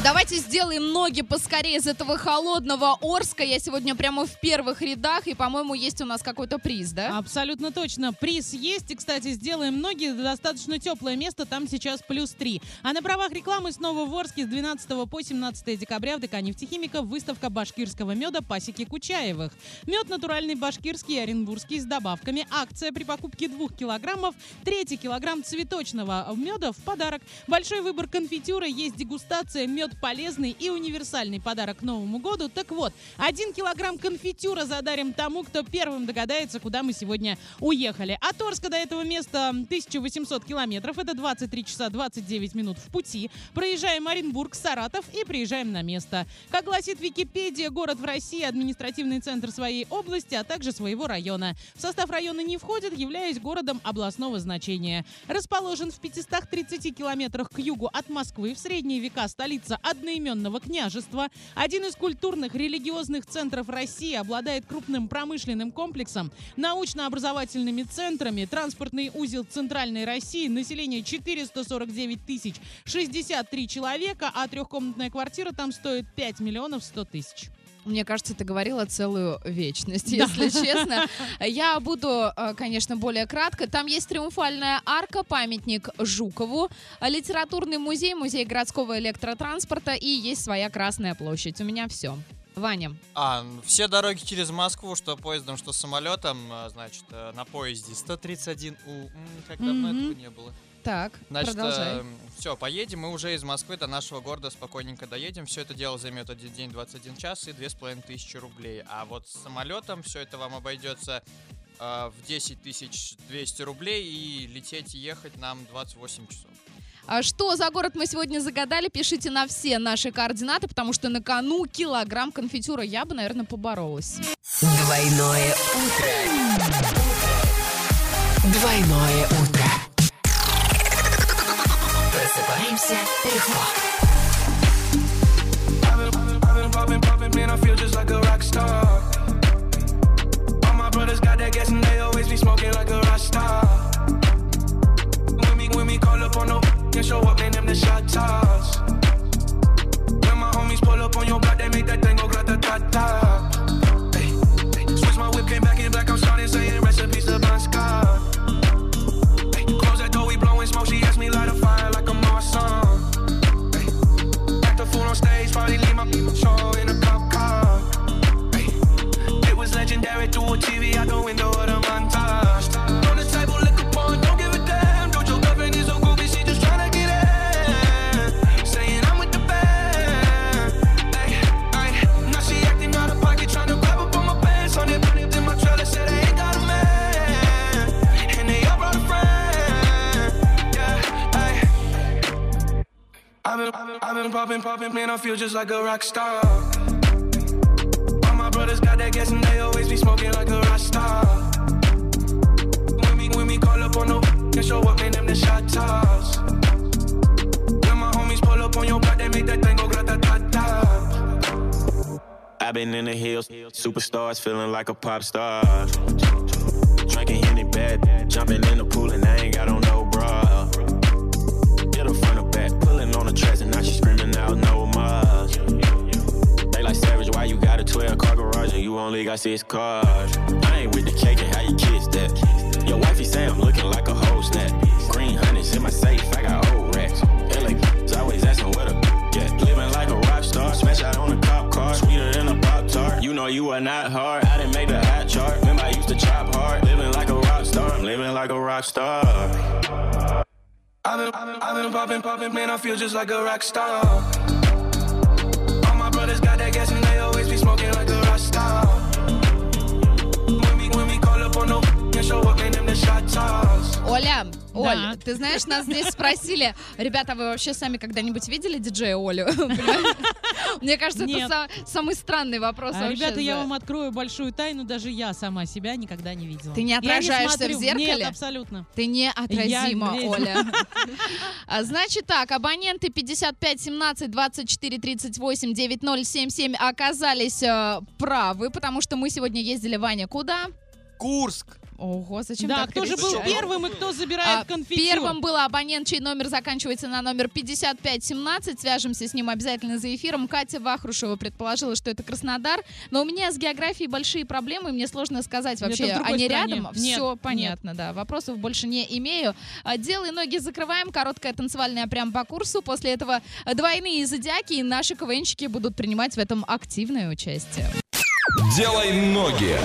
Давайте сделаем ноги поскорее из этого холодного Орска. Я сегодня прямо в первых рядах, и, по-моему, есть у нас какой-то приз, да? Абсолютно точно. Приз есть. И, кстати, сделаем ноги. Достаточно теплое место. Там сейчас плюс 3. А на правах рекламы снова в Орске с 12 по 17 декабря в ДК «Нефтехимика» выставка башкирского меда «Пасеки Кучаевых». Мед натуральный башкирский и оренбургский с добавками. Акция при покупке 2 килограммов. Третий килограмм цветочного меда в подарок. Большой выбор конфитюра. Есть дегустация. Мед полезный и универсальный подарок к Новому году. Так вот, один килограмм конфитюра задарим тому, кто первым догадается, куда мы сегодня уехали. От Орска до этого места 1800 километров. Это 23 часа 29 минут в пути. Проезжаем Оренбург, Саратов и приезжаем на место. Как гласит Википедия, город в России административный центр своей области, а также своего района. В состав района не входит, являясь городом областного значения. Расположен в 530 километрах к югу от Москвы, в средние века столица одноименного княжества. Один из культурных религиозных центров России обладает крупным промышленным комплексом, научно-образовательными центрами, транспортный узел Центральной России, население 449 тысяч 63 человека, а трехкомнатная квартира там стоит 5 миллионов 100 тысяч. Мне кажется, ты говорила целую вечность, если честно. Я буду, э, конечно, более кратко. Там есть триумфальная арка, памятник Жукову, литературный музей, музей городского электротранспорта и есть своя Красная площадь. У меня все. Ваня. А, все дороги через Москву, что поездом, что самолетом, а, значит, э, на поезде 131У. М, Как давно Мгм. этого не было. Так, Значит, продолжай. все, поедем, мы уже из Москвы до нашего города спокойненько доедем. Все это дело займет один день, 21 час и 2500 рублей. А вот с самолетом все это вам обойдется а, в 10 200 рублей и лететь и ехать нам 28 часов. А что за город мы сегодня загадали? Пишите на все наши координаты, потому что на кону килограмм конфитюра. Я бы, наверное, поборолась. Двойное утро. Двойное утро. Просыпаемся легко. Probably leave my show in a cop car. It was legendary through a TV out the window been, I've been, popping, popping, man, I feel just like a rock star. All my brothers got that gas and they always be smoking like a rock star. When we, when we call up on no and show up, man, them the shot toss. When my homies pull up on your block, they make that thing grata ta ta. I've been in the hills, superstars feeling like a pop star. Drinking in bed, jumping in the pool and I ain't got on no six cars? I ain't with the cake and how you kiss that. Your wifey say I'm looking like a whole snap. Green honey's in my safe, I got old racks. LA always asking where the yeah. Living like a rock star, smash out on a cop car, sweeter than a pop tart. You know you are not hard. I didn't make the hot chart. Remember I used to chop hard. Living like a rock star, I'm living like a rock star. I've been, I've been, I've been popping, popping, man, I feel just like a rock star. All my brothers got that gas and they always be smoking like a rock star. Оля, Оль, Да. ты знаешь, нас здесь спросили, ребята, вы вообще сами когда-нибудь видели диджея Олю? Мне кажется, это самый странный вопрос А, вообще. Ребята, я вам открою большую тайну, даже я сама себя никогда не видела. Ты не отражаешься в смотрю. зеркале? Нет, абсолютно. Ты неотразима, Я- Оля. А, Значит так, абоненты 55 17 24 38 9077 оказались э, правы, потому что мы сегодня ездили, Ваня, куда? Курск! Ого, зачем Да, так кто же был первым и кто забирает А, конфетти? Первым был абонент, чей номер заканчивается на номер 5517. Свяжемся с ним обязательно за эфиром. Катя Вахрушева предположила, что это Краснодар. Но у меня с географией большие проблемы. Мне сложно сказать вообще, они стране. рядом. Нет, Все нет. понятно, да. Вопросов больше не имею. А, Делай ноги закрываем. Короткая танцевальная прям по курсу. После этого двойные зодиаки. И наши КВНщики будут принимать в этом активное участие. Делай ноги.